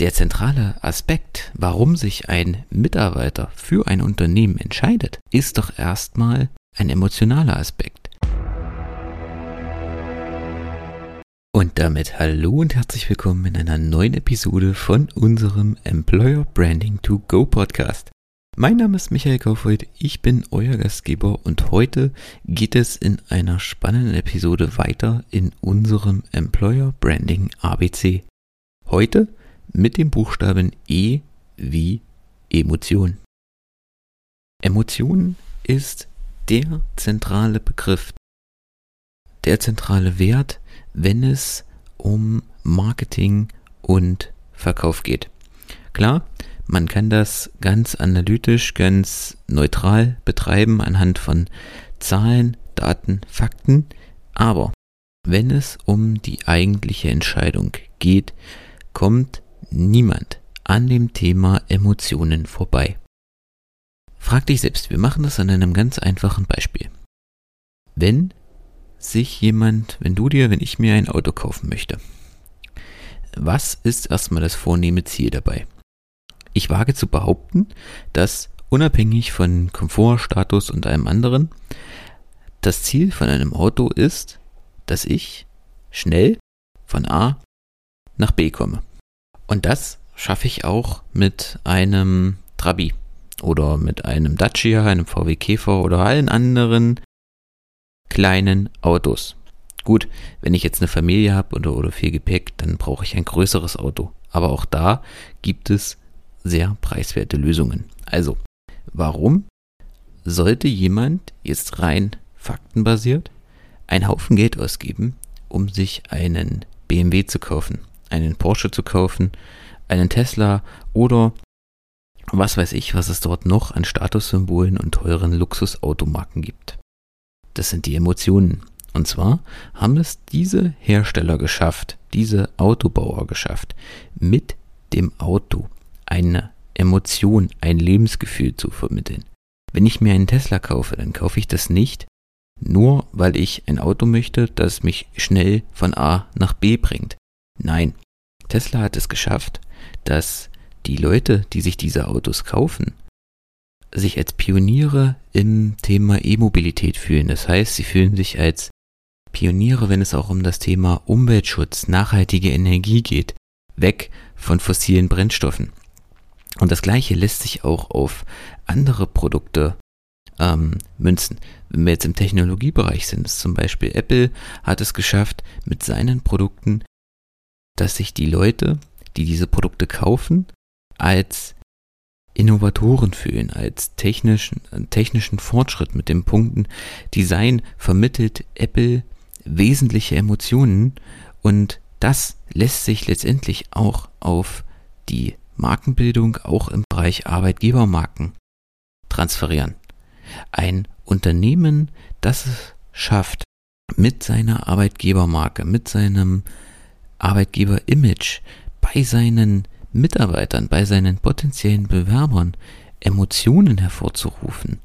Der zentrale Aspekt, warum sich ein Mitarbeiter für ein Unternehmen entscheidet, ist doch erstmal ein emotionaler Aspekt. Und damit hallo und herzlich willkommen in einer neuen Episode von unserem Employer Branding to Go Podcast. Mein Name ist Michael Kaufreuth, ich bin euer Gastgeber und heute geht es in einer spannenden Episode weiter in unserem Employer Branding ABC. Heute mit dem Buchstaben E wie Emotion. Emotion ist der zentrale Begriff, der zentrale Wert, wenn es um Marketing und Verkauf geht. Klar, man kann das ganz analytisch, ganz neutral betreiben anhand von Zahlen, Daten, Fakten, aber wenn es um die eigentliche Entscheidung geht, kommt niemand an dem Thema Emotionen vorbei. Frag dich selbst, wir machen das an einem ganz einfachen Beispiel. Wenn sich jemand, wenn du dir, wenn ich mir ein Auto kaufen möchte, was ist erstmal das vornehme Ziel dabei? Ich wage zu behaupten, dass unabhängig von Komfort, Status und allem anderen, das Ziel von einem Auto ist, dass ich schnell von A nach B komme. Und das schaffe ich auch mit einem Trabi oder mit einem Dacia, einem VW Käfer oder allen anderen kleinen Autos. Gut, wenn ich jetzt eine Familie habe oder, oder viel Gepäck, dann brauche ich ein größeres Auto. Aber auch da gibt es sehr preiswerte Lösungen. Also, warum sollte jemand jetzt rein faktenbasiert einen Haufen Geld ausgeben, um sich einen BMW zu kaufen? Einen Porsche zu kaufen, einen Tesla oder was weiß ich, was es dort noch an Statussymbolen und teuren Luxusautomarken gibt. Das sind die Emotionen. Und zwar haben es diese Hersteller geschafft, diese Autobauer geschafft, mit dem Auto eine Emotion, ein Lebensgefühl zu vermitteln. Wenn ich mir einen Tesla kaufe, dann kaufe ich das nicht nur, weil ich ein Auto möchte, das mich schnell von A nach B bringt. Nein, Tesla hat es geschafft, dass die Leute, die sich diese Autos kaufen, sich als Pioniere im Thema E-Mobilität fühlen. Das heißt, sie fühlen sich als Pioniere, wenn es auch um das Thema Umweltschutz, nachhaltige Energie geht, weg von fossilen Brennstoffen. Und das gleiche lässt sich auch auf andere Produkte ähm, münzen. Wenn wir jetzt im Technologiebereich sind, zum Beispiel Apple hat es geschafft, mit seinen Produkten dass sich die Leute, die diese Produkte kaufen, als Innovatoren fühlen, als technischen, technischen Fortschritt mit den Punkten Design vermittelt Apple wesentliche Emotionen und das lässt sich letztendlich auch auf die Markenbildung auch im Bereich Arbeitgebermarken transferieren. Ein Unternehmen, das es schafft, mit seiner Arbeitgebermarke, mit seinem Arbeitgeber-Image bei seinen Mitarbeitern, bei seinen potenziellen Bewerbern Emotionen hervorzurufen,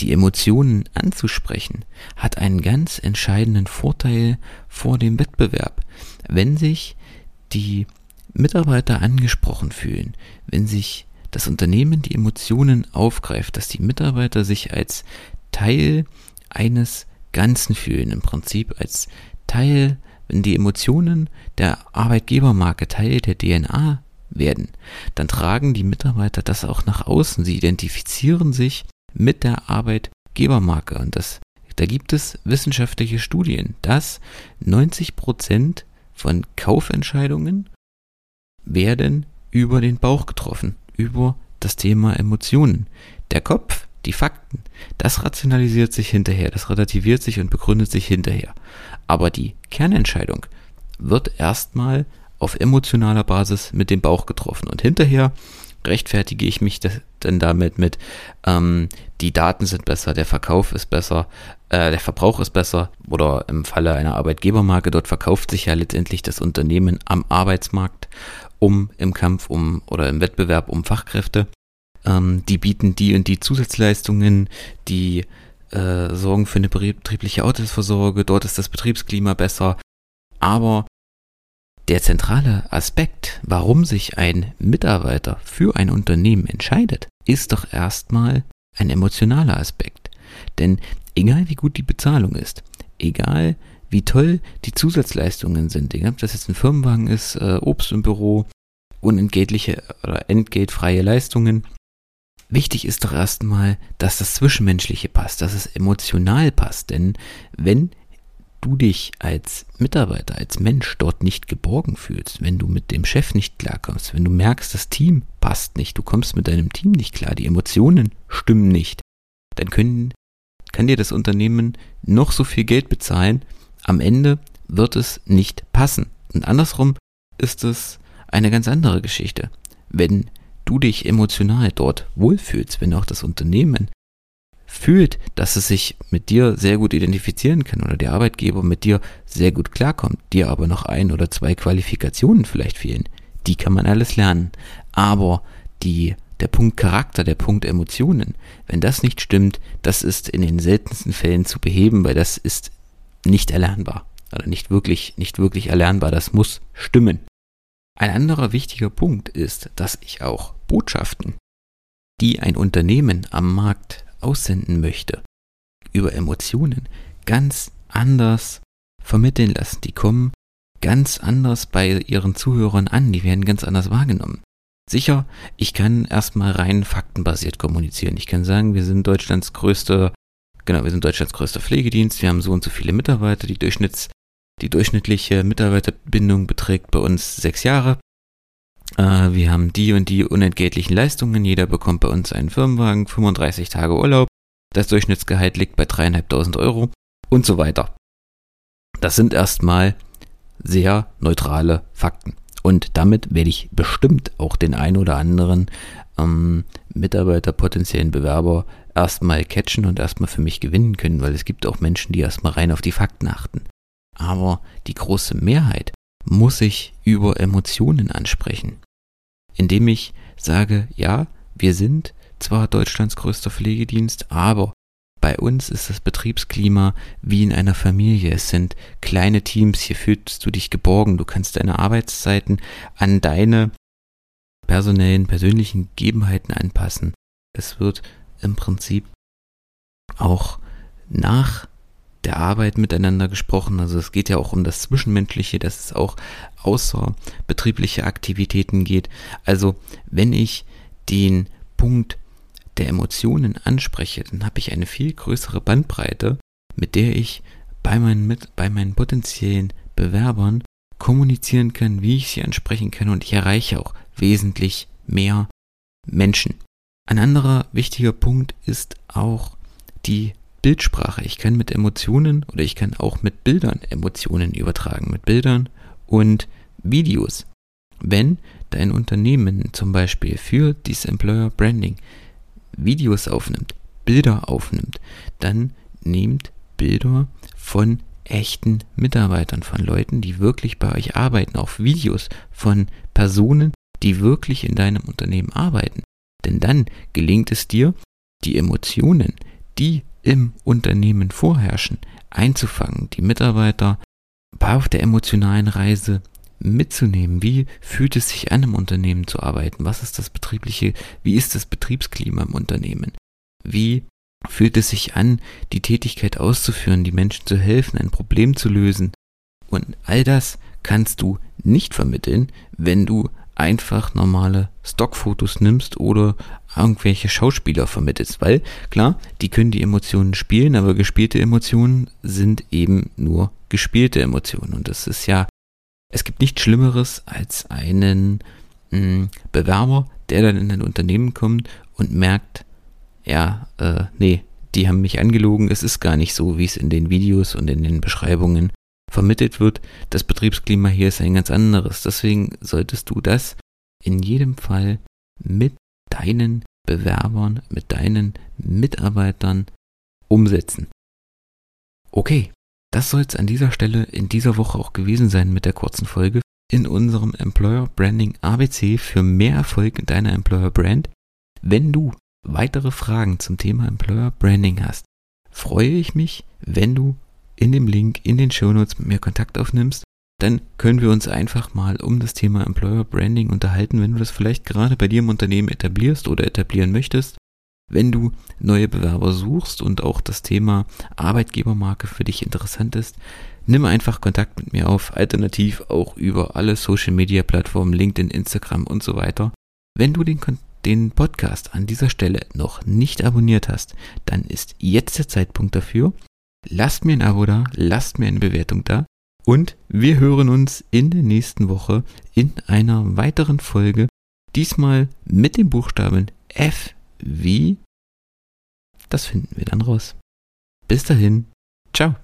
die Emotionen anzusprechen, hat einen ganz entscheidenden Vorteil vor dem Wettbewerb. Wenn sich die Mitarbeiter angesprochen fühlen, wenn sich das Unternehmen die Emotionen aufgreift, dass die Mitarbeiter sich als Teil eines Ganzen fühlen, im Prinzip als Teil wenn die Emotionen der Arbeitgebermarke Teil der DNA werden, dann tragen die Mitarbeiter das auch nach außen. Sie identifizieren sich mit der Arbeitgebermarke und das, da gibt es wissenschaftliche Studien, dass 90 Prozent von Kaufentscheidungen werden über den Bauch getroffen, über das Thema Emotionen. Der Kopf, die Fakten, das rationalisiert sich hinterher, das relativiert sich und begründet sich hinterher. Aber die Kernentscheidung wird erstmal auf emotionaler Basis mit dem Bauch getroffen. Und hinterher rechtfertige ich mich dann damit mit, ähm, die Daten sind besser, der Verkauf ist besser, äh, der Verbrauch ist besser oder im Falle einer Arbeitgebermarke, dort verkauft sich ja letztendlich das Unternehmen am Arbeitsmarkt um im Kampf um oder im Wettbewerb um Fachkräfte. Ähm, die bieten die und die Zusatzleistungen, die äh, sorgen für eine betriebliche Autosvorsorge, dort ist das Betriebsklima besser, aber der zentrale Aspekt, warum sich ein Mitarbeiter für ein Unternehmen entscheidet, ist doch erstmal ein emotionaler Aspekt. Denn egal wie gut die Bezahlung ist, egal wie toll die Zusatzleistungen sind, egal ob das jetzt ein Firmenwagen ist, äh, Obst im Büro, unentgeltliche oder entgeltfreie Leistungen, Wichtig ist doch erstmal, dass das Zwischenmenschliche passt, dass es emotional passt. Denn wenn du dich als Mitarbeiter, als Mensch dort nicht geborgen fühlst, wenn du mit dem Chef nicht klarkommst, wenn du merkst, das Team passt nicht, du kommst mit deinem Team nicht klar, die Emotionen stimmen nicht, dann können, kann dir das Unternehmen noch so viel Geld bezahlen, am Ende wird es nicht passen. Und andersrum ist es eine ganz andere Geschichte. Wenn du dich emotional dort wohlfühlst, wenn auch das Unternehmen fühlt, dass es sich mit dir sehr gut identifizieren kann oder der Arbeitgeber mit dir sehr gut klarkommt, dir aber noch ein oder zwei Qualifikationen vielleicht fehlen, die kann man alles lernen. Aber die, der Punkt Charakter, der Punkt Emotionen, wenn das nicht stimmt, das ist in den seltensten Fällen zu beheben, weil das ist nicht erlernbar. Oder nicht wirklich, nicht wirklich erlernbar. Das muss stimmen. Ein anderer wichtiger Punkt ist, dass ich auch Botschaften, die ein Unternehmen am Markt aussenden möchte, über Emotionen ganz anders vermitteln lassen. Die kommen ganz anders bei ihren Zuhörern an, die werden ganz anders wahrgenommen. Sicher, ich kann erstmal rein faktenbasiert kommunizieren. Ich kann sagen, wir sind Deutschlands größter, genau, wir sind Deutschlands größter Pflegedienst, wir haben so und so viele Mitarbeiter, die Durchschnitts, die durchschnittliche Mitarbeiterbindung beträgt bei uns sechs Jahre. Äh, wir haben die und die unentgeltlichen Leistungen. Jeder bekommt bei uns einen Firmenwagen, 35 Tage Urlaub. Das Durchschnittsgehalt liegt bei dreieinhalbtausend Euro und so weiter. Das sind erstmal sehr neutrale Fakten. Und damit werde ich bestimmt auch den ein oder anderen ähm, Mitarbeiter, potenziellen Bewerber erstmal catchen und erstmal für mich gewinnen können, weil es gibt auch Menschen, die erstmal rein auf die Fakten achten. Aber die große Mehrheit muss ich über Emotionen ansprechen, indem ich sage, ja, wir sind zwar Deutschlands größter Pflegedienst, aber bei uns ist das Betriebsklima wie in einer Familie. Es sind kleine Teams, hier fühlst du dich geborgen, du kannst deine Arbeitszeiten an deine personellen, persönlichen Gegebenheiten anpassen. Es wird im Prinzip auch nach der Arbeit miteinander gesprochen. Also es geht ja auch um das Zwischenmenschliche, dass es auch außerbetriebliche Aktivitäten geht. Also wenn ich den Punkt der Emotionen anspreche, dann habe ich eine viel größere Bandbreite, mit der ich bei meinen, mit, bei meinen potenziellen Bewerbern kommunizieren kann, wie ich sie ansprechen kann und ich erreiche auch wesentlich mehr Menschen. Ein anderer wichtiger Punkt ist auch die Bildsprache. Ich kann mit Emotionen oder ich kann auch mit Bildern Emotionen übertragen, mit Bildern und Videos. Wenn dein Unternehmen zum Beispiel für dieses Employer Branding Videos aufnimmt, Bilder aufnimmt, dann nehmt Bilder von echten Mitarbeitern, von Leuten, die wirklich bei euch arbeiten, auch Videos von Personen, die wirklich in deinem Unternehmen arbeiten. Denn dann gelingt es dir, die Emotionen, die im Unternehmen vorherrschen, einzufangen, die Mitarbeiter auf der emotionalen Reise mitzunehmen. Wie fühlt es sich an, im Unternehmen zu arbeiten? Was ist das betriebliche, wie ist das Betriebsklima im Unternehmen? Wie fühlt es sich an, die Tätigkeit auszuführen, die Menschen zu helfen, ein Problem zu lösen? Und all das kannst du nicht vermitteln, wenn du einfach normale Stockfotos nimmst oder irgendwelche Schauspieler vermittelst, weil klar, die können die Emotionen spielen, aber gespielte Emotionen sind eben nur gespielte Emotionen. Und das ist ja, es gibt nichts Schlimmeres als einen mh, hm, Bewerber, der dann in ein Unternehmen kommt und merkt, ja, äh, nee, die haben mich angelogen, es ist gar nicht so, wie es in den Videos und in den Beschreibungen vermittelt wird, das Betriebsklima hier ist ein ganz anderes. Deswegen solltest du das in jedem Fall mit deinen Bewerbern, mit deinen Mitarbeitern umsetzen. Okay, das soll es an dieser Stelle in dieser Woche auch gewesen sein mit der kurzen Folge in unserem Employer Branding ABC für mehr Erfolg in deiner Employer Brand. Wenn du weitere Fragen zum Thema Employer Branding hast, freue ich mich, wenn du in dem Link in den Shownotes mit mir Kontakt aufnimmst dann können wir uns einfach mal um das Thema Employer Branding unterhalten, wenn du das vielleicht gerade bei dir im Unternehmen etablierst oder etablieren möchtest. Wenn du neue Bewerber suchst und auch das Thema Arbeitgebermarke für dich interessant ist, nimm einfach Kontakt mit mir auf, alternativ auch über alle Social Media Plattformen, LinkedIn, Instagram und so weiter. Wenn du den, den Podcast an dieser Stelle noch nicht abonniert hast, dann ist jetzt der Zeitpunkt dafür. Lasst mir ein Abo da, lasst mir eine Bewertung da und wir hören uns in der nächsten Woche in einer weiteren Folge, diesmal mit dem Buchstaben F wie. Das finden wir dann raus. Bis dahin, ciao.